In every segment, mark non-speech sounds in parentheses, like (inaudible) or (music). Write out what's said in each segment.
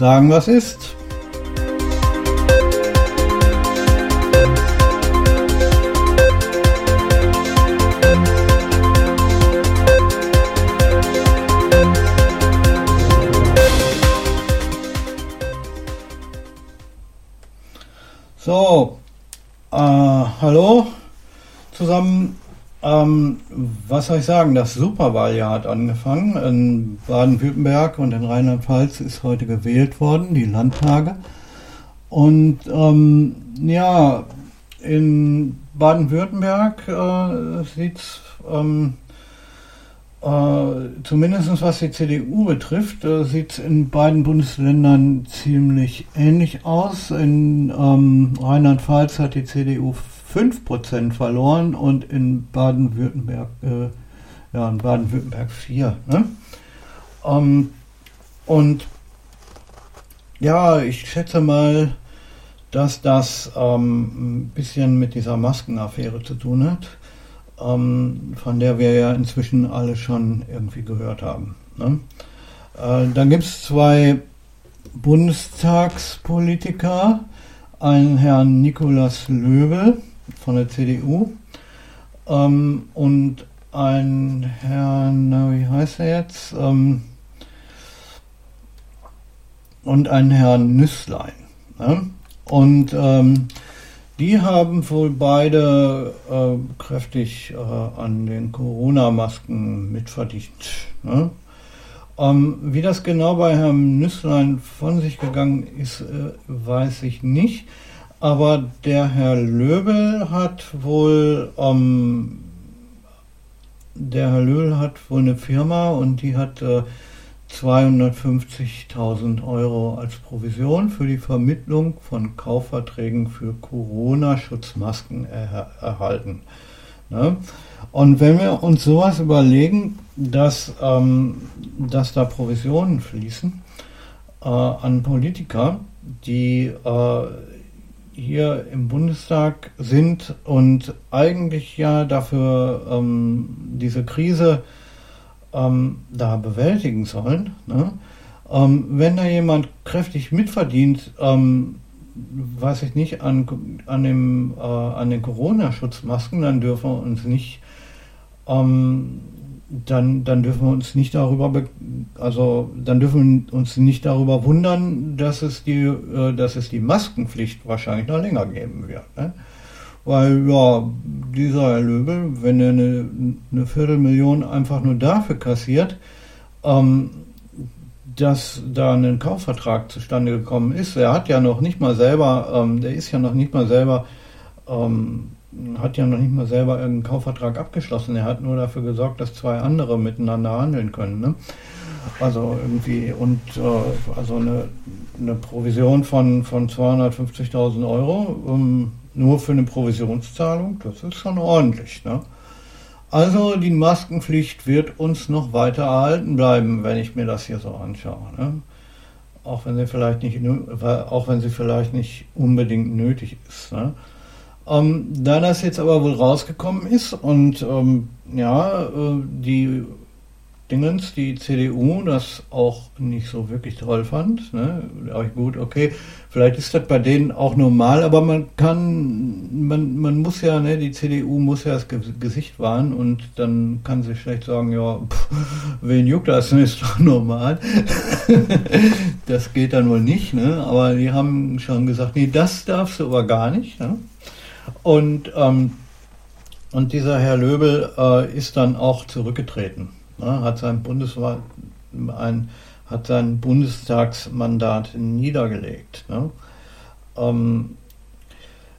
Sagen, was ist. Was soll ich sagen? Das Superwahljahr hat angefangen. In Baden-Württemberg und in Rheinland-Pfalz ist heute gewählt worden, die Landtage. Und ähm, ja, in Baden-Württemberg äh, sieht es ähm, äh, zumindest was die CDU betrifft, äh, sieht es in beiden Bundesländern ziemlich ähnlich aus. In ähm, Rheinland-Pfalz hat die CDU 5% verloren und in Baden-Württemberg, äh, ja, in Baden-Württemberg 4. Ne? Ähm, und ja, ich schätze mal, dass das ähm, ein bisschen mit dieser Maskenaffäre zu tun hat, ähm, von der wir ja inzwischen alle schon irgendwie gehört haben. Ne? Äh, dann gibt es zwei Bundestagspolitiker, einen Herrn Nikolaus Löbel, von der CDU ähm, und ein Herrn, na, wie heißt er jetzt? Ähm, und ein Herrn Nüsslein. Ne? Und ähm, die haben wohl beide äh, kräftig äh, an den Corona-Masken mitverdient. Ne? Ähm, wie das genau bei Herrn Nüsslein von sich gegangen ist, äh, weiß ich nicht. Aber der Herr Löbel hat wohl, ähm, der Herr Löbel hat wohl eine Firma und die hat äh, 250.000 Euro als Provision für die Vermittlung von Kaufverträgen für Corona-Schutzmasken er erhalten. Ne? Und wenn wir uns sowas überlegen, dass, ähm, dass da Provisionen fließen äh, an Politiker, die äh, hier im Bundestag sind und eigentlich ja dafür ähm, diese Krise ähm, da bewältigen sollen. Ne? Ähm, wenn da jemand kräftig mitverdient, ähm, weiß ich nicht, an, an, dem, äh, an den Corona-Schutzmasken, dann dürfen wir uns nicht ähm, dann, dann dürfen wir uns nicht darüber, also dann dürfen wir uns nicht darüber wundern, dass es die, äh, dass es die Maskenpflicht wahrscheinlich noch länger geben wird. Ne? Weil ja, dieser Herr Löbel, wenn er eine, eine Viertelmillion einfach nur dafür kassiert, ähm, dass da ein Kaufvertrag zustande gekommen ist, er hat ja noch nicht mal selber, ähm, der ist ja noch nicht mal selber ähm, hat ja noch nicht mal selber einen Kaufvertrag abgeschlossen. Er hat nur dafür gesorgt, dass zwei andere miteinander handeln können. Ne? Also irgendwie und äh, also eine, eine Provision von, von 250.000 Euro um, nur für eine Provisionszahlung, das ist schon ordentlich. Ne? Also die Maskenpflicht wird uns noch weiter erhalten bleiben, wenn ich mir das hier so anschaue. Ne? Auch wenn sie vielleicht nicht, auch wenn sie vielleicht nicht unbedingt nötig ist. Ne? Ähm, da das jetzt aber wohl rausgekommen ist und ähm, ja, äh, die Dingens, die CDU, das auch nicht so wirklich toll fand. Ne? Aber gut, okay, vielleicht ist das bei denen auch normal, aber man kann, man, man muss ja, ne, die CDU muss ja das Gesicht wahren und dann kann sie schlecht sagen, ja, (laughs) pff, wen juckt das, ne, ist doch normal. (laughs) das geht dann wohl nicht, ne? aber die haben schon gesagt, nee, das darfst du aber gar nicht. Ne? Und, ähm, und dieser Herr Löbel äh, ist dann auch zurückgetreten, ne, hat, sein ein, hat sein Bundestagsmandat niedergelegt. Ne. Ähm,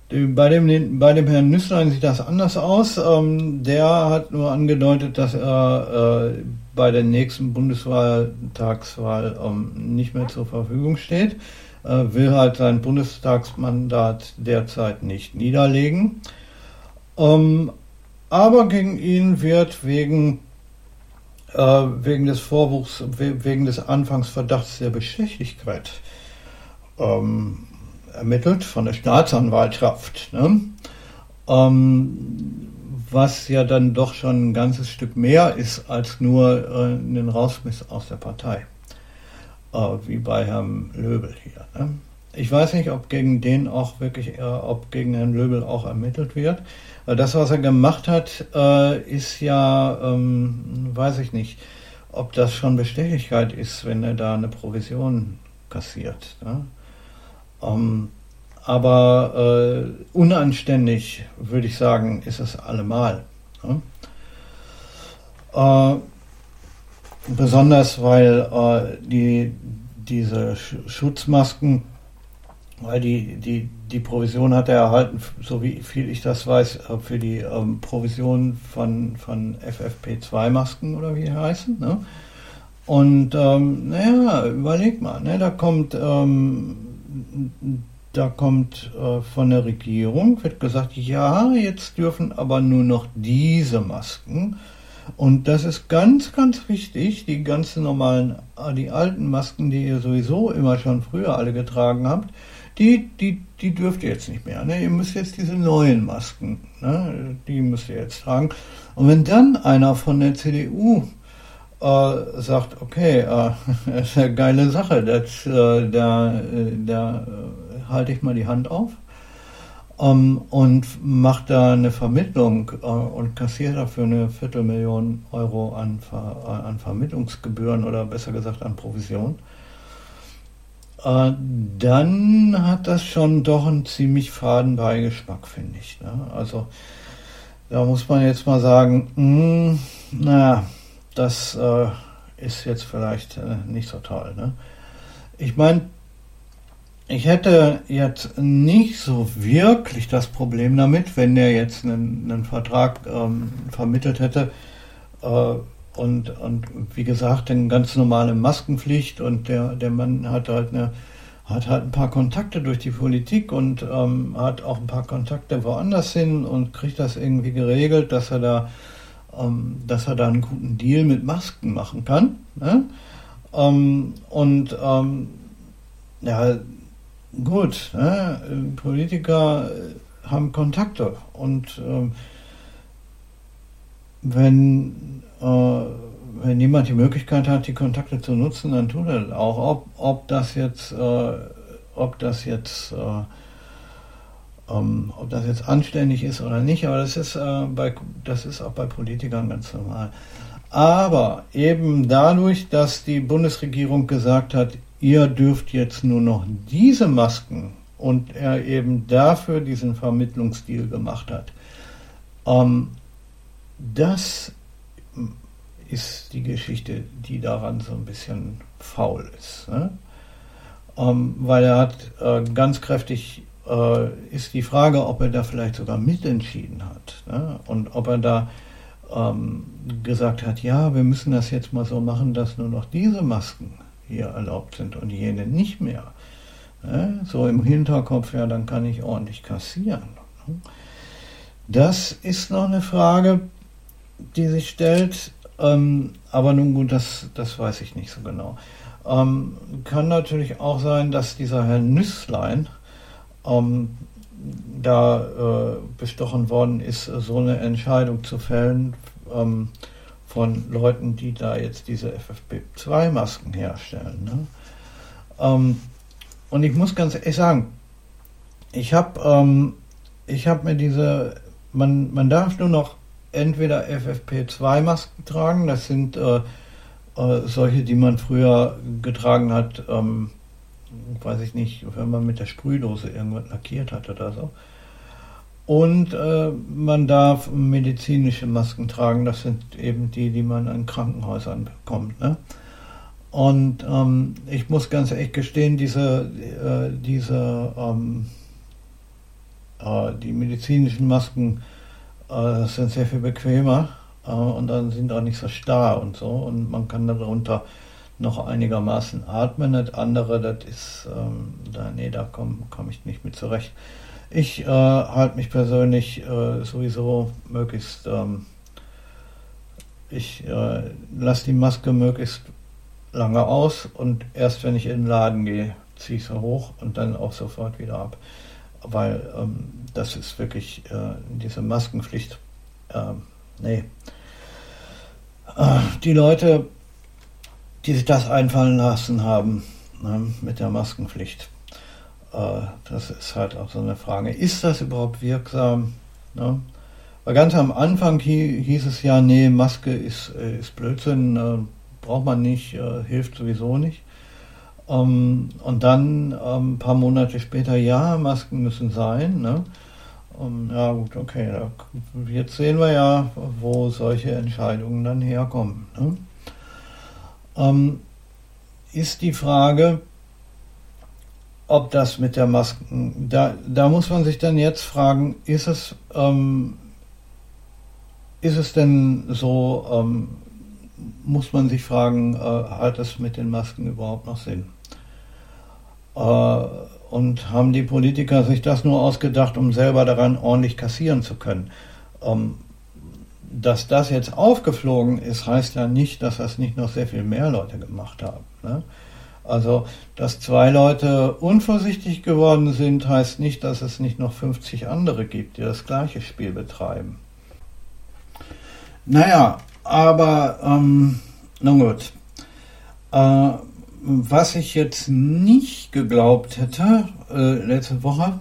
bei dem, bei dem Herrn Nüsslein sieht das anders aus. Ähm, der hat nur angedeutet, dass er äh, bei der nächsten Bundeswahltagswahl ähm, nicht mehr zur Verfügung steht will halt sein Bundestagsmandat derzeit nicht niederlegen. Ähm, aber gegen ihn wird wegen, äh, wegen des Vorwurfs, wegen des Anfangsverdachts der Bestechlichkeit ähm, ermittelt von der Staatsanwaltschaft. Ne? Ähm, was ja dann doch schon ein ganzes Stück mehr ist als nur äh, einen Rausmiss aus der Partei. Äh, wie bei Herrn Löbel hier. Ne? Ich weiß nicht, ob gegen den auch wirklich, äh, ob gegen Herrn Löbel auch ermittelt wird. Das, was er gemacht hat, äh, ist ja, ähm, weiß ich nicht, ob das schon Bestechlichkeit ist, wenn er da eine Provision kassiert. Ne? Ähm, aber äh, unanständig, würde ich sagen, ist es allemal. Ne? Besonders weil äh, die, diese Schutzmasken weil die, die, die Provision hat er erhalten, so wie viel ich das weiß, äh, für die ähm, Provision von, von FFP2-Masken oder wie die heißen. Ne? Und ähm, naja, überleg mal, ne? da kommt, ähm, da kommt äh, von der Regierung, wird gesagt, ja, jetzt dürfen aber nur noch diese Masken. Und das ist ganz, ganz wichtig, die ganzen normalen, äh, die alten Masken, die ihr sowieso immer schon früher alle getragen habt, die, die, die dürft ihr jetzt nicht mehr. Ne? Ihr müsst jetzt diese neuen Masken, ne? die müsst ihr jetzt tragen. Und wenn dann einer von der CDU äh, sagt, okay, äh, (laughs) das ist eine geile Sache, das, äh, da, äh, da äh, halte ich mal die Hand auf ähm, und macht da eine Vermittlung äh, und kassiert dafür eine Viertelmillion Euro an, Ver, an Vermittlungsgebühren oder besser gesagt an Provision äh, dann hat das schon doch einen ziemlich faden Beigeschmack, finde ich. Ne? Also da muss man jetzt mal sagen, mh, hm, naja, das äh, ist jetzt vielleicht äh, nicht so toll. Ne? Ich meine, ich hätte jetzt nicht so wirklich das Problem damit, wenn der jetzt einen, einen Vertrag ähm, vermittelt hätte, äh, und, und wie gesagt, eine ganz normale Maskenpflicht und der, der Mann hat halt eine hat halt ein paar Kontakte durch die Politik und ähm, hat auch ein paar Kontakte woanders hin und kriegt das irgendwie geregelt, dass er da, ähm, dass er da einen guten Deal mit Masken machen kann. Ne? Ähm, und ähm, ja, gut, ne? Politiker haben Kontakte und ähm, wenn, äh, wenn jemand die Möglichkeit hat, die Kontakte zu nutzen, dann tut er das auch. Ob, ob das jetzt, äh, ob das jetzt, äh, ähm, ob das jetzt anständig ist oder nicht, aber das ist, äh, bei, das ist auch bei Politikern ganz normal. Aber eben dadurch, dass die Bundesregierung gesagt hat, ihr dürft jetzt nur noch diese Masken und er eben dafür diesen Vermittlungsdeal gemacht hat, ähm, das ist die Geschichte, die daran so ein bisschen faul ist. Ne? Ähm, weil er hat äh, ganz kräftig, äh, ist die Frage, ob er da vielleicht sogar mitentschieden hat. Ne? Und ob er da ähm, gesagt hat, ja, wir müssen das jetzt mal so machen, dass nur noch diese Masken hier erlaubt sind und jene nicht mehr. So im Hinterkopf, ja, dann kann ich ordentlich kassieren. Ne? Das ist noch eine Frage, die sich stellt, ähm, aber nun gut, das, das weiß ich nicht so genau. Ähm, kann natürlich auch sein, dass dieser Herr Nüsslein ähm, da äh, bestochen worden ist, so eine Entscheidung zu fällen von Leuten, die da jetzt diese FFP2-Masken herstellen. Ne? Ähm, und ich muss ganz ehrlich sagen, ich habe ähm, hab mir diese, man, man darf nur noch entweder FFP2-Masken tragen, das sind äh, äh, solche, die man früher getragen hat, ähm, weiß ich nicht, wenn man mit der Sprühdose irgendwas lackiert hat oder so. Und äh, man darf medizinische Masken tragen, das sind eben die, die man an Krankenhäusern bekommt. Ne? Und ähm, ich muss ganz ehrlich gestehen, diese, äh, diese ähm, äh, die medizinischen Masken äh, sind sehr viel bequemer äh, und dann sind auch nicht so starr und so und man kann darunter noch einigermaßen atmen. Das andere, das ist, ähm, da, nee, da komme komm ich nicht mit zurecht. Ich äh, halte mich persönlich äh, sowieso möglichst, ähm, ich äh, lasse die Maske möglichst lange aus und erst wenn ich in den Laden gehe, ziehe ich sie hoch und dann auch sofort wieder ab weil ähm, das ist wirklich äh, diese die sich das einfallen lassen haben ne, mit der Maskenpflicht. Äh, das ist halt auch so eine Frage. Ist das überhaupt wirksam? Ne? Weil ganz am Anfang hieß es ja, nee, Maske ist, äh, ist Blödsinn, äh, braucht man nicht, äh, hilft sowieso nicht. Ähm, und dann ähm, ein paar Monate später, ja, Masken müssen sein. Ne? Um, ja gut, okay. Jetzt sehen wir ja, wo solche Entscheidungen dann herkommen. Ne? Ähm, ist die Frage, ob das mit der Masken, da, da muss man sich dann jetzt fragen, ist es, ähm, ist es denn so, ähm, muss man sich fragen, äh, hat es mit den Masken überhaupt noch Sinn? Äh, und haben die Politiker sich das nur ausgedacht, um selber daran ordentlich kassieren zu können? Ähm, dass das jetzt aufgeflogen ist, heißt ja nicht, dass das nicht noch sehr viel mehr Leute gemacht haben. Ne? Also, dass zwei Leute unvorsichtig geworden sind, heißt nicht, dass es nicht noch 50 andere gibt, die das gleiche Spiel betreiben. Naja, aber ähm, nun gut. Äh, was ich jetzt nicht geglaubt hätte äh, letzte Woche,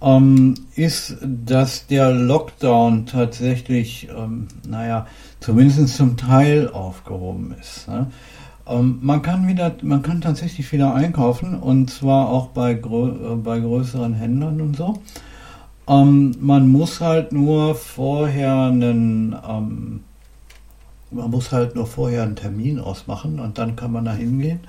ähm, ist, dass der Lockdown tatsächlich, ähm, naja, zumindest zum Teil aufgehoben ist. Ne? Ähm, man kann wieder, man kann tatsächlich wieder einkaufen und zwar auch bei, grö äh, bei größeren Händlern und so. Ähm, man muss halt nur vorher einen, ähm, man muss halt nur vorher einen Termin ausmachen und dann kann man da hingehen.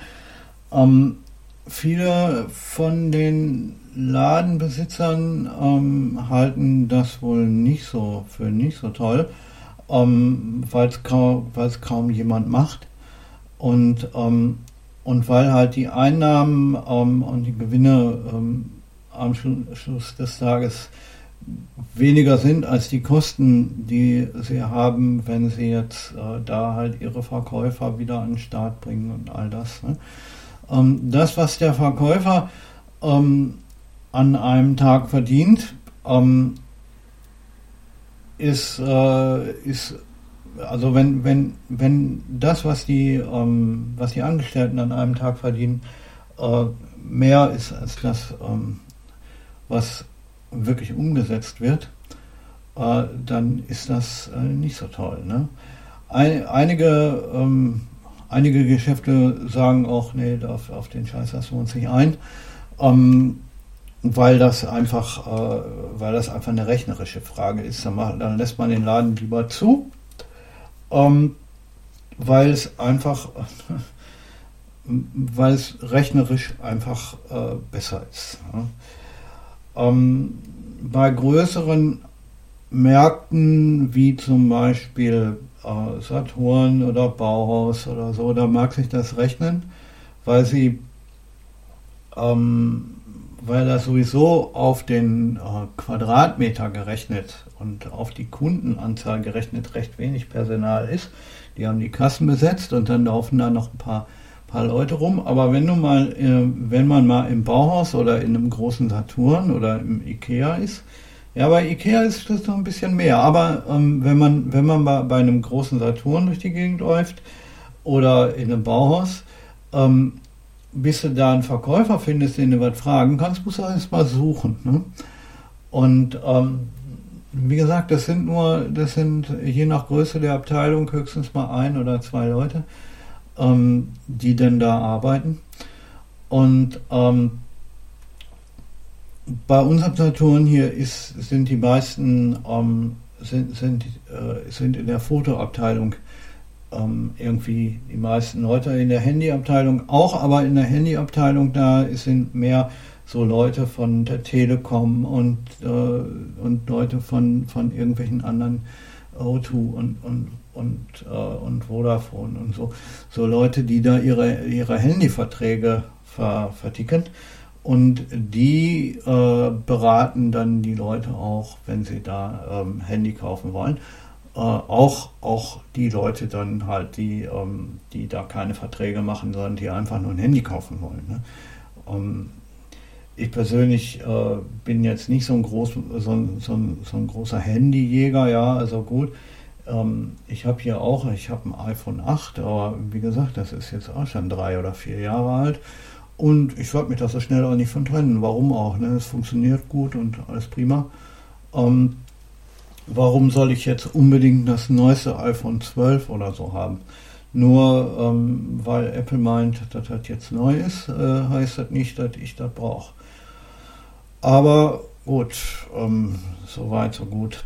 Ähm, viele von den Ladenbesitzern ähm, halten das wohl nicht so für nicht so toll, ähm, weil es kaum, kaum jemand macht und, ähm, und weil halt die Einnahmen ähm, und die Gewinne ähm, am Schluss des Tages weniger sind als die Kosten, die sie haben, wenn sie jetzt äh, da halt ihre Verkäufer wieder an den Start bringen und all das. Ne? Ähm, das, was der Verkäufer ähm, an einem Tag verdient, ähm, ist, äh, ist also wenn, wenn, wenn das, was die, ähm, was die Angestellten an einem Tag verdienen, äh, mehr ist als das, ähm, was wirklich umgesetzt wird, äh, dann ist das äh, nicht so toll. Ne? Ein, einige ähm, Einige Geschäfte sagen auch, nee, auf, auf den Scheiß lassen wir uns nicht ein, ähm, weil das einfach, äh, weil das einfach eine rechnerische Frage ist. Dann, macht, dann lässt man den Laden lieber zu, ähm, weil es einfach, (laughs) weil es rechnerisch einfach äh, besser ist. Ja. Ähm, bei größeren Märkten wie zum Beispiel äh, Saturn oder Bauhaus oder so, da mag sich das rechnen, weil sie, ähm, weil das sowieso auf den äh, Quadratmeter gerechnet und auf die Kundenanzahl gerechnet recht wenig Personal ist. Die haben die Kassen besetzt und dann laufen da noch ein paar, paar Leute rum. Aber wenn du mal, äh, wenn man mal im Bauhaus oder in einem großen Saturn oder im Ikea ist, ja, bei Ikea ist das noch ein bisschen mehr. Aber ähm, wenn man, wenn man bei, bei, einem großen Saturn durch die Gegend läuft oder in einem Bauhaus, ähm, bis du da einen Verkäufer findest, den du was fragen kannst, musst du erst mal suchen. Ne? Und ähm, wie gesagt, das sind nur, das sind je nach Größe der Abteilung höchstens mal ein oder zwei Leute, ähm, die denn da arbeiten. Und ähm, bei unserem Saturn hier ist, sind die meisten ähm, sind, sind, äh, sind in der Fotoabteilung ähm, irgendwie die meisten Leute in der Handyabteilung auch, aber in der Handyabteilung da sind mehr so Leute von der Telekom und, äh, und Leute von, von irgendwelchen anderen O2 und, und, und, äh, und Vodafone und so. So Leute, die da ihre, ihre Handyverträge ver, verticken. Und die äh, beraten dann die Leute auch, wenn sie da ähm, Handy kaufen wollen. Äh, auch, auch die Leute dann halt, die, ähm, die da keine Verträge machen, sondern die einfach nur ein Handy kaufen wollen. Ne? Ähm, ich persönlich äh, bin jetzt nicht so ein, groß, so, so, so ein großer Handyjäger, ja, also gut. ähm, ich habe hier auch, ich habe ein iPhone 8, aber wie gesagt, das ist jetzt auch schon drei oder vier Jahre alt. Und ich wollte mich da so schnell auch nicht von trennen. Warum auch? Ne? Es funktioniert gut und alles prima. Ähm, warum soll ich jetzt unbedingt das neueste iPhone 12 oder so haben? Nur ähm, weil Apple meint, dass das jetzt neu ist, äh, heißt das nicht, dass ich das brauche. Aber gut, ähm, so weit, so gut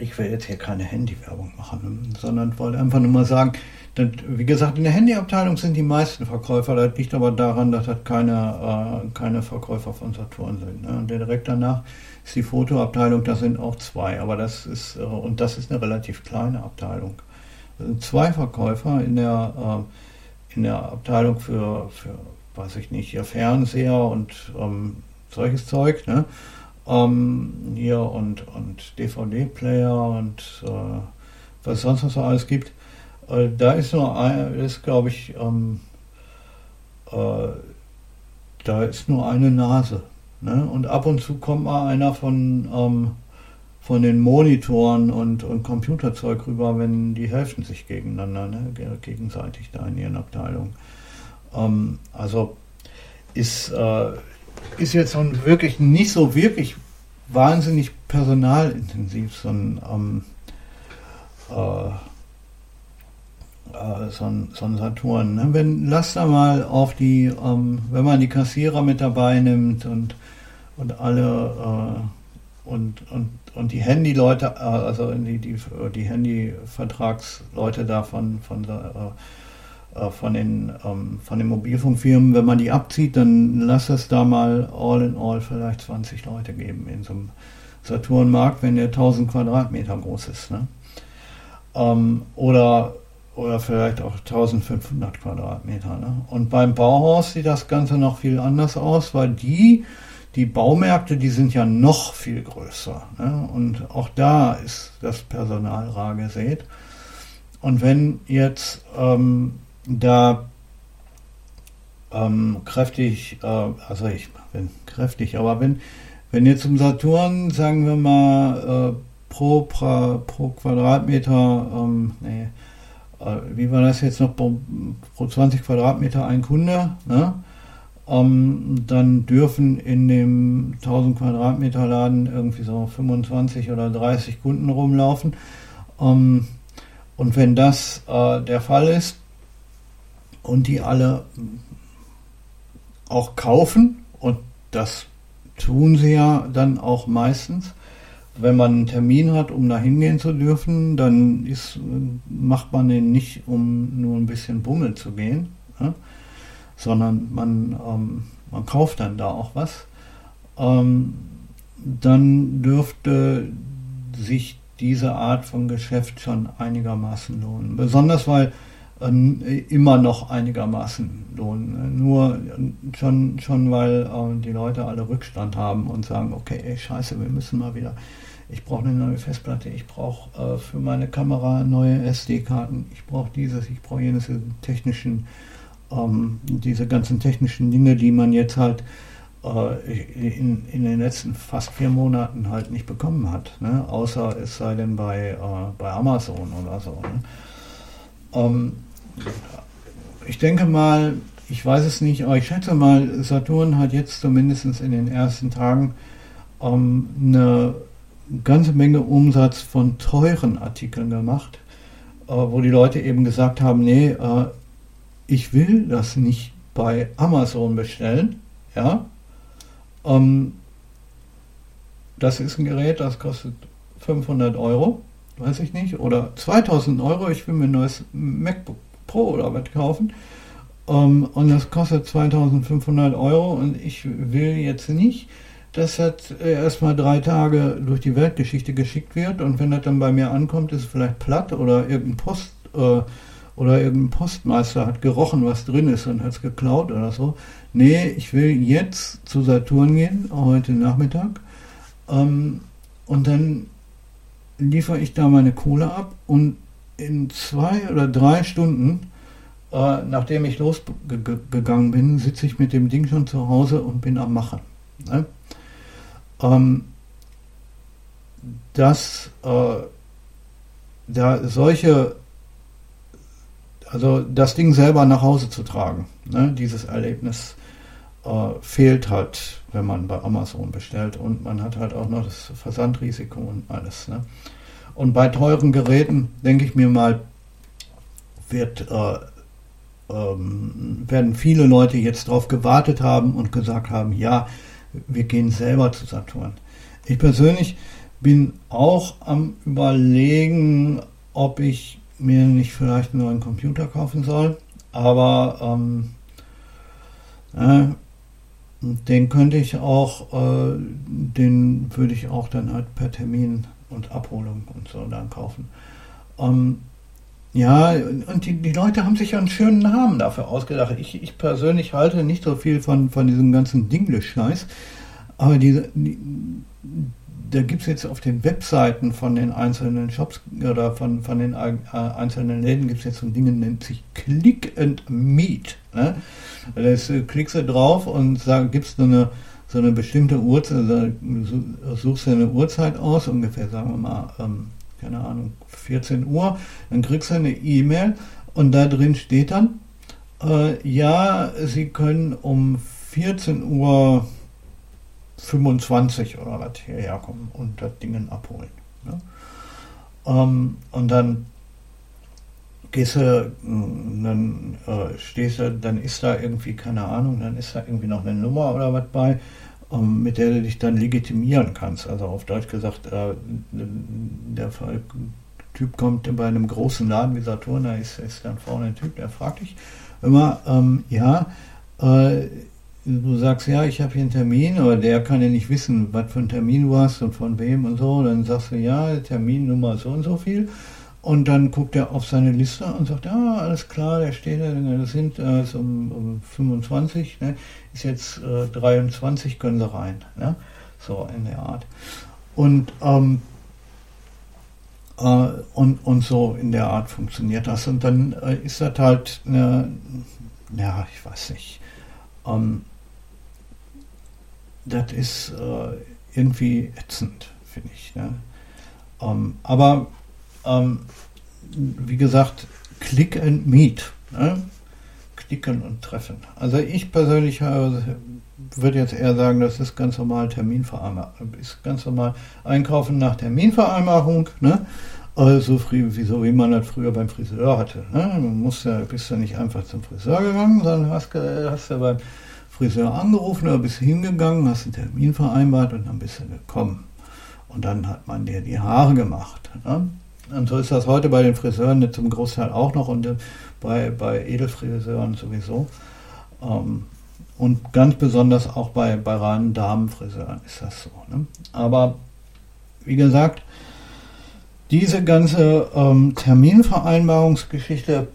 ich will jetzt hier keine Handywerbung machen, sondern wollte einfach nur mal sagen, dass, wie gesagt, in der Handyabteilung sind die meisten Verkäufer. Das liegt aber daran, dass das keine, äh, keine Verkäufer von Saturn sind. Ne? Und direkt danach ist die Fotoabteilung, da sind auch zwei, aber das ist, äh, und das ist eine relativ kleine Abteilung. Das sind zwei Verkäufer in der, äh, in der Abteilung für, für, weiß ich nicht, hier Fernseher und ähm, solches Zeug. Ne? ähm, hier und, und DVD-Player und äh, was sonst noch so alles gibt. Äh, da ist nur ein, ist glaube ich, ähm, äh, da ist nur eine Nase. Ne? Und ab und zu kommt mal einer von, ähm, von den Monitoren und, und Computerzeug rüber, wenn die helfen sich gegeneinander, ne? gegenseitig da in ihren Abteilungen. Ähm, also ist, äh, ist jetzt nun wirklich nicht so wirklich wahnsinnig personalintensiv, so ein, ähm, äh, äh, so ein, so ein Saturn. Ne? Wenn, lass da mal auf die, ähm, wenn man die Kassierer mit dabei nimmt und, und alle äh, und, und, und die Handyleute, äh, also die, die, die Handyvertragsleute davon von, von äh, von den, ähm, von den Mobilfunkfirmen, wenn man die abzieht, dann lass es da mal all in all vielleicht 20 Leute geben in so einem Saturnmarkt, wenn der 1000 Quadratmeter groß ist. Ne? Ähm, oder, oder vielleicht auch 1500 Quadratmeter. Ne? Und beim Bauhaus sieht das Ganze noch viel anders aus, weil die, die Baumärkte, die sind ja noch viel größer. Ne? Und auch da ist das Personal rar gesät. Und wenn jetzt ähm, da ähm, kräftig, äh, also ich bin kräftig, aber wenn, wenn jetzt zum Saturn, sagen wir mal, äh, pro, pra, pro Quadratmeter, ähm, nee, äh, wie war das jetzt noch, pro, pro 20 Quadratmeter ein Kunde, ne? Ähm, dann dürfen in dem 1000 Quadratmeter Laden irgendwie so 25 oder 30 Kunden rumlaufen. Ähm, und wenn das äh, der Fall ist, und die alle auch kaufen und das tun sie ja dann auch meistens. Wenn man einen Termin hat, um da hingehen zu dürfen, dann ist, macht man den nicht, um nur ein bisschen Bummel zu gehen, ne? sondern man, ähm, man kauft dann da auch was. Ähm, dann dürfte sich diese Art von Geschäft schon einigermaßen lohnen. Besonders weil immer noch einigermaßen lohnen. Nur schon, schon weil äh, die Leute alle Rückstand haben und sagen, okay, ey, scheiße, wir müssen mal wieder, ich brauche eine neue Festplatte, ich brauche äh, für meine Kamera neue SD-Karten, ich brauche dieses, ich brauche jenes, technischen, ähm, diese ganzen technischen Dinge, die man jetzt halt äh, in, in den letzten fast vier Monaten halt nicht bekommen hat, ne? außer es sei denn bei, bei Amazon oder so. Ne? Ähm, ich denke mal, ich weiß es nicht, aber ich schätze mal, Saturn hat jetzt zumindest in den ersten Tagen ähm, eine ganze Menge Umsatz von teuren Artikeln gemacht, äh, wo die Leute eben gesagt haben, nee, äh, ich will das nicht bei Amazon bestellen, ja. Ähm, das ist ein Gerät, das kostet 500 Euro, weiß ich nicht, oder 2000 Euro, ich will mir ein neues MacBook Pro oder was kaufen. Um, ähm, und das kostet 2500 Euro und ich will jetzt nicht, dass das erstmal drei Tage durch die Weltgeschichte geschickt wird und wenn das dann bei mir ankommt, ist es vielleicht platt oder irgendein Post äh, oder irgendein Postmeister hat gerochen, was drin ist und hat es geklaut oder so. Nee, ich will jetzt zu Saturn gehen, heute Nachmittag. Ähm, und dann liefere ich da meine Kohle ab und in zwei oder drei Stunden, äh, nachdem ich losgegangen bin, sitze ich mit dem Ding schon zu Hause und bin am Machen. Ne? Ähm, das äh, da solche, also das Ding selber nach Hause zu tragen, ne, dieses Erlebnis äh, fehlt halt, wenn man bei Amazon bestellt und man hat halt auch noch das Versandrisiko und alles. Ne? Und bei teuren Geräten, denke ich mir mal, wird, äh, ähm, werden viele Leute jetzt darauf gewartet haben und gesagt haben, ja, wir gehen selber zu Saturn. Ich persönlich bin auch am Überlegen, ob ich mir nicht vielleicht einen neuen Computer kaufen soll. Aber ähm, äh, den könnte ich auch, äh, den würde ich auch dann halt per Termin und Abholung und so dann kaufen. Ähm, ja, und die, die Leute haben sich ja einen schönen Namen dafür ausgedacht. Ich, ich persönlich halte nicht so viel von, von diesem ganzen Dinglish-Scheiß. Aber diese, die, da gibt es jetzt auf den Webseiten von den einzelnen Shops oder von, von den äh, einzelnen Läden gibt es jetzt so ein Ding, nennt sich Click and Meet. Ne? Da äh, klickst du drauf und sag, gibst so eine, so eine bestimmte Uhrzeit, also suchst du eine Uhrzeit aus, ungefähr sagen wir mal, ähm, keine Ahnung, 14 Uhr, dann kriegst du eine E-Mail und da drin steht dann, äh, ja, Sie können um 14 Uhr 25 oder was hierher kommen und das Ding abholen. Ne? Ähm, und dann gehst du, mm, dann äh, stehst du, dann ist da irgendwie, keine Ahnung, dann ist da irgendwie noch eine Nummer oder was bei, mit der du dich dann legitimieren kannst. Also auf Deutsch gesagt, äh, der Typ kommt bei einem großen Laden wie Saturn, da ist, ist dann vorne ein Typ, der fragt dich immer, ähm, ja, äh, du sagst, ja, ich habe hier einen Termin, aber der kann ja nicht wissen, was für einen Termin du hast und von wem und so. Dann sagst du, ja, Terminnummer so und so viel. Und dann guckt er auf seine Liste und sagt, ja, alles klar, der steht da, das sind äh, um, um 25, ne, ist jetzt äh, 23, können sie rein. Ne? So in der Art. Und, ähm, äh, und, und so in der Art funktioniert das. Und dann äh, ist das halt, eine, ja, ich weiß nicht, ähm, das ist äh, irgendwie ätzend, finde ich. Ne? Ähm, aber ähm, wie gesagt, Click and Meet. Ne? Klicken und treffen. Also ich persönlich äh, würde jetzt eher sagen, das ist ganz normal Terminvereinbarung. Ist ganz normal Einkaufen nach Terminvereinbarung. Ne? Also so wie man das früher beim Friseur hatte. Ne? Du musst ja, bist ja nicht einfach zum Friseur gegangen, sondern hast, hast ja beim Friseur angerufen oder bist hingegangen, hast einen Termin vereinbart und dann bist du gekommen. Und dann hat man dir die Haare gemacht. Ne? Und so ist das heute bei den Friseuren zum Großteil auch noch und bei, bei Edelfriseuren sowieso. Ähm, und ganz besonders auch bei, bei reinen Damenfriseuren ist das so. Ne? Aber wie gesagt, diese ganze ähm, Terminvereinbarungsgeschichte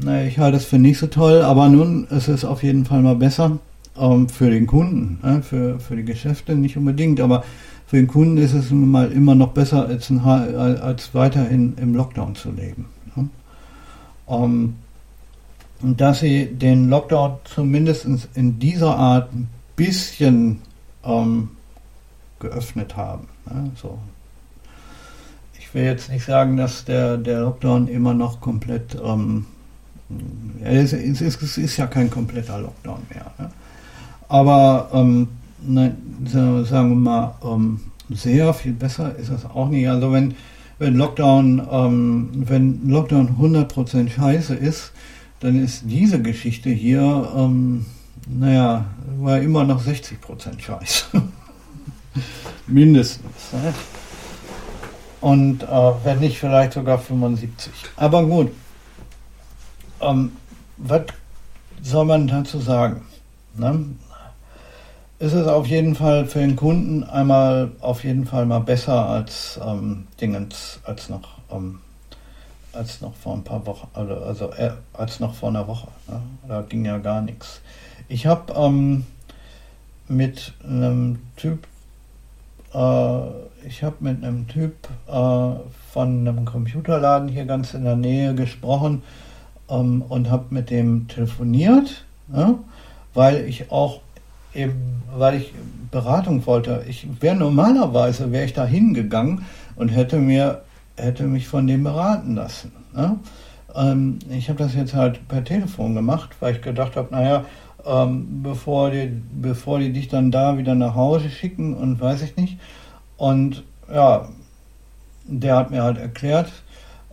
naja, ich halte es für nicht so toll, aber nun ist es auf jeden Fall mal besser ähm, für den Kunden, ne? für, für die Geschäfte nicht unbedingt, aber für den Kunden ist es mal immer noch besser, als, ein, als weiterhin im Lockdown zu leben. Ne? Ähm, und dass sie den Lockdown zumindest in dieser Art ein bisschen ähm, geöffnet haben. Ne? So. Ich will jetzt nicht sagen, dass der, der Lockdown immer noch komplett ähm, es, es, ist, es ist ja kein kompletter Lockdown mehr. Ne? Aber ähm, ne, sagen wir mal, ähm, sehr viel besser ist das auch nicht. Also wenn, wenn Lockdown, ähm, wenn Lockdown 100% scheiße ist, dann ist diese Geschichte hier, ähm, naja, war immer noch 60% scheiße. (laughs) Mindestens. Ne? Und äh, wenn nicht, vielleicht sogar 75. Aber gut, ähm, was soll man dazu sagen? Ne? Es ist auf jeden Fall für den Kunden einmal auf jeden Fall mal besser als ähm, Dingens, als noch, ähm, als noch vor ein paar Wochen, also, also äh, als noch vor einer Woche. Ne? Da ging ja gar nichts. Ich habe ähm, mit einem Typ, äh, ich habe mit einem Typ äh, von einem Computerladen hier ganz in der Nähe gesprochen, ähm, und habe mit dem telefoniert, ja, weil ich auch eben, weil ich Beratung wollte. Ich wäre normalerweise wäre ich da hingegangen und hätte mir hätte mich von dem beraten lassen. Ne? Ähm, ich habe das jetzt halt per Telefon gemacht, weil ich gedacht habe, naja, ähm, bevor, die, bevor die dich dann da wieder nach Hause schicken und weiß ich nicht. Und ja, der hat mir halt erklärt,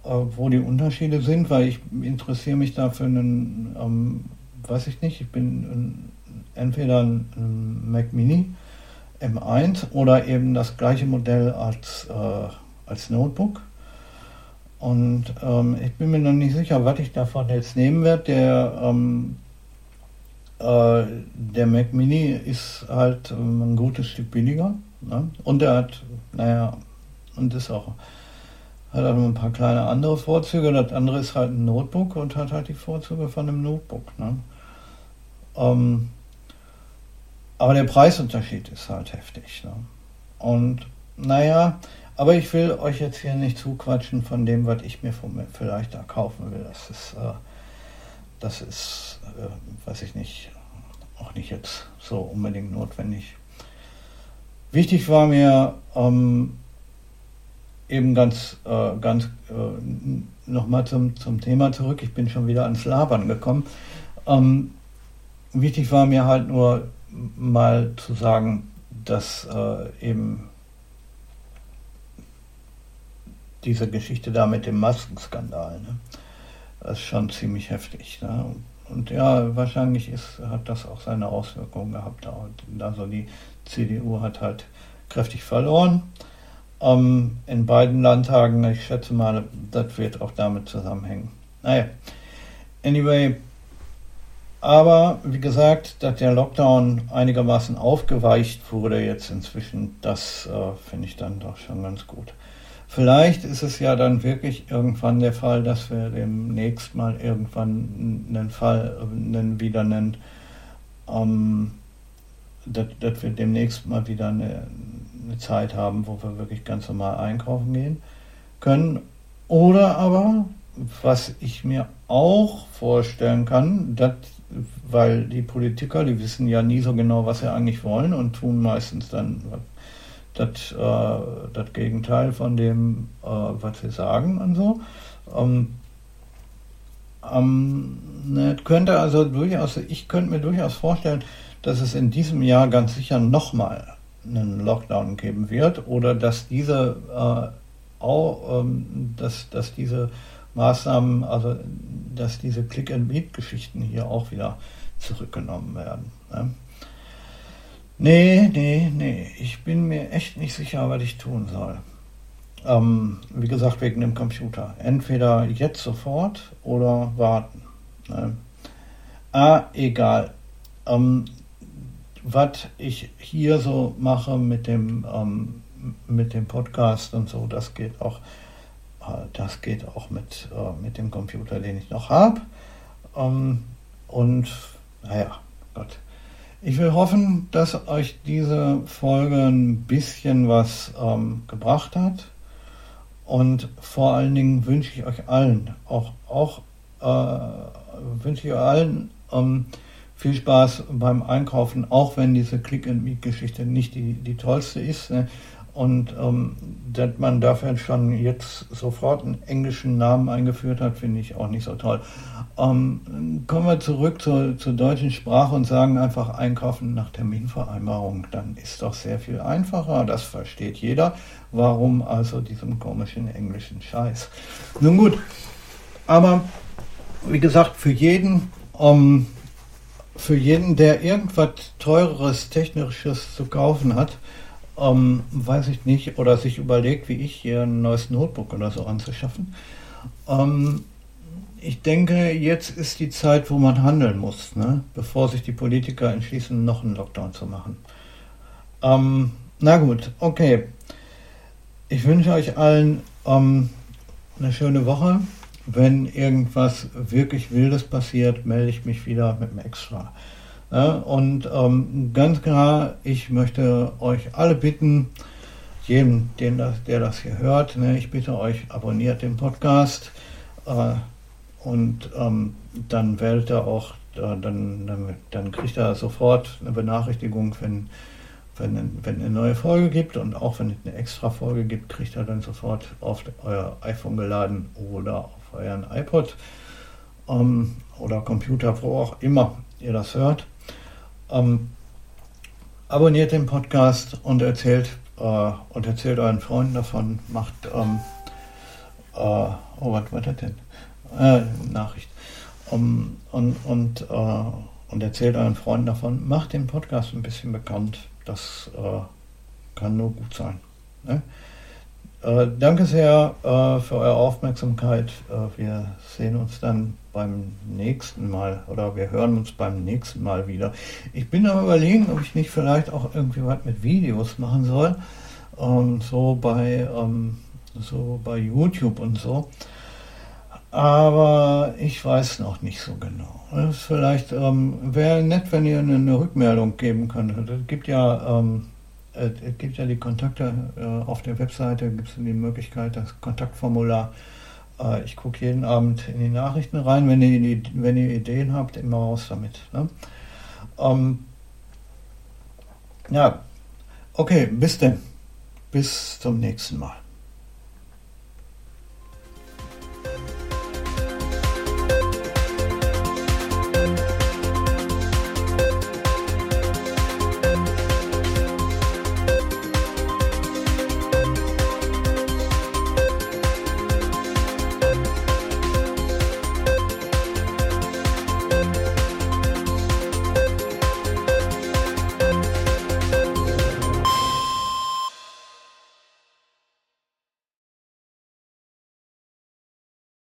äh, wo die Unterschiede sind, weil ich interessiere mich da für einen, ähm, weiß ich nicht, ich bin ein, entweder ein, Mac Mini M1 oder eben das gleiche Modell als, äh, als Notebook. Und ähm, ich bin mir noch nicht sicher, was ich davon jetzt nehmen werde. Der, ähm, äh, der Mac Mini ist halt ähm, ein gutes Stück billiger. Ne? Und er hat, naja, und ist auch, hat auch ein paar kleine andere Vorzüge. Das andere ist halt ein Notebook und hat halt die Vorzüge von einem Notebook. Ne? Ähm, aber der Preisunterschied ist halt heftig. Ne? Und naja, aber ich will euch jetzt hier nicht zuquatschen von dem, was ich mir vielleicht da kaufen will. Das ist, äh, das ist, äh, weiß ich nicht, auch nicht jetzt so unbedingt notwendig. Wichtig war mir ähm, eben ganz, äh, ganz äh, nochmal zum, zum Thema zurück. Ich bin schon wieder ans Labern gekommen. Ähm, wichtig war mir halt nur mal zu sagen, dass äh, eben diese Geschichte da mit dem Maskenskandal. Ne? Ist schon ziemlich heftig. Ne? Und ja, wahrscheinlich ist, hat das auch seine Auswirkungen gehabt. Also die CDU hat halt kräftig verloren. Ähm, in beiden Landtagen, ich schätze mal, das wird auch damit zusammenhängen. Naja, anyway, aber wie gesagt, dass der Lockdown einigermaßen aufgeweicht wurde jetzt inzwischen, das äh, finde ich dann doch schon ganz gut. Vielleicht ist es ja dann wirklich irgendwann der Fall, dass wir demnächst mal irgendwann einen Fall einen wieder nennen, ähm, dass, dass, wir demnächst mal wieder eine, eine Zeit haben, wo wir wirklich ganz normal einkaufen gehen können. Oder aber, was ich mir auch vorstellen kann, dass, weil die Politiker, die wissen ja nie so genau, was sie eigentlich wollen und tun meistens dann das, äh, das Gegenteil von dem, äh, was sie sagen und so. Ähm, ähm, ne, könnte also durchaus, ich könnte mir durchaus vorstellen, dass es in diesem Jahr ganz sicher nochmal einen Lockdown geben wird oder dass diese äh, auch, ähm, dass, dass diese Maßnahmen, also dass diese Click-and-Meet-Geschichten hier auch wieder zurückgenommen werden. Ne? Nee, nee, nee. Ich bin mir echt nicht sicher, was ich tun soll. Ähm, wie gesagt, wegen dem Computer. Entweder jetzt sofort oder warten. Ne? Ah, egal. Ähm, was ich hier so mache mit dem, ähm, mit dem Podcast und so, das geht auch, das geht auch mit, äh, mit dem Computer, den ich noch habe. Ähm, und naja, Gott. Ich will hoffen, dass euch diese Folge ein bisschen was ähm, gebracht hat. Und vor allen Dingen wünsche ich euch allen, auch, auch äh, wünsche ich euch allen ähm, viel Spaß beim Einkaufen, auch wenn diese Click-and-Meet-Geschichte nicht die, die tollste ist. Ne? Und ähm, dass man dafür schon jetzt sofort einen englischen Namen eingeführt hat, finde ich auch nicht so toll. Ähm, kommen wir zurück zur, zur deutschen Sprache und sagen einfach einkaufen nach Terminvereinbarung. Dann ist doch sehr viel einfacher. Das versteht jeder. Warum also diesem komischen englischen Scheiß? Nun gut, aber wie gesagt, für jeden, ähm, für jeden, der irgendwas teureres, technisches zu kaufen hat, ähm, weiß ich nicht, oder sich überlegt, wie ich hier ein neues Notebook oder so anzuschaffen. Ähm, ich denke, jetzt ist die Zeit, wo man handeln muss, ne? bevor sich die Politiker entschließen, noch einen Lockdown zu machen. Ähm, na gut, okay. Ich wünsche euch allen ähm, eine schöne Woche. Wenn irgendwas wirklich Wildes passiert, melde ich mich wieder mit dem Extra. Und ähm, ganz klar, ich möchte euch alle bitten, jedem, den das, der das hier hört, ne, ich bitte euch, abonniert den Podcast äh, und ähm, dann wählt er auch, äh, dann, dann, dann, kriegt er sofort eine Benachrichtigung, wenn, wenn, wenn eine neue Folge gibt und auch wenn es eine extra Folge gibt, kriegt ihr dann sofort auf euer iPhone geladen oder auf euren iPod ähm, oder Computer, wo auch immer ihr das hört. Ähm, abonniert den Podcast und erzählt äh, und erzählt euren Freunden davon. Macht ähm, äh, oh was war das denn? Äh, Nachricht. Um, und und, äh, und erzählt euren Freunden davon. Macht den Podcast ein bisschen bekannt. Das äh, kann nur gut sein. Ne? Äh, danke sehr äh, für eure Aufmerksamkeit. Äh, wir sehen uns dann beim nächsten Mal oder wir hören uns beim nächsten Mal wieder. Ich bin am überlegen, ob ich nicht vielleicht auch irgendwie was mit Videos machen soll. Ähm, so bei ähm, so bei YouTube und so. Aber ich weiß noch nicht so genau. Es vielleicht ähm, wäre nett, wenn ihr eine, Rückmeldung geben könntet. Es gibt ja ähm, es gibt ja die Kontakte äh, auf der Webseite, gibt es die Möglichkeit, das Kontaktformular. Äh, ich gucke jeden Abend in die Nachrichten rein. Wenn ihr, wenn ihr Ideen habt, immer raus damit. Ne? Ähm, ja, okay, bis denn. Bis zum nächsten Mal.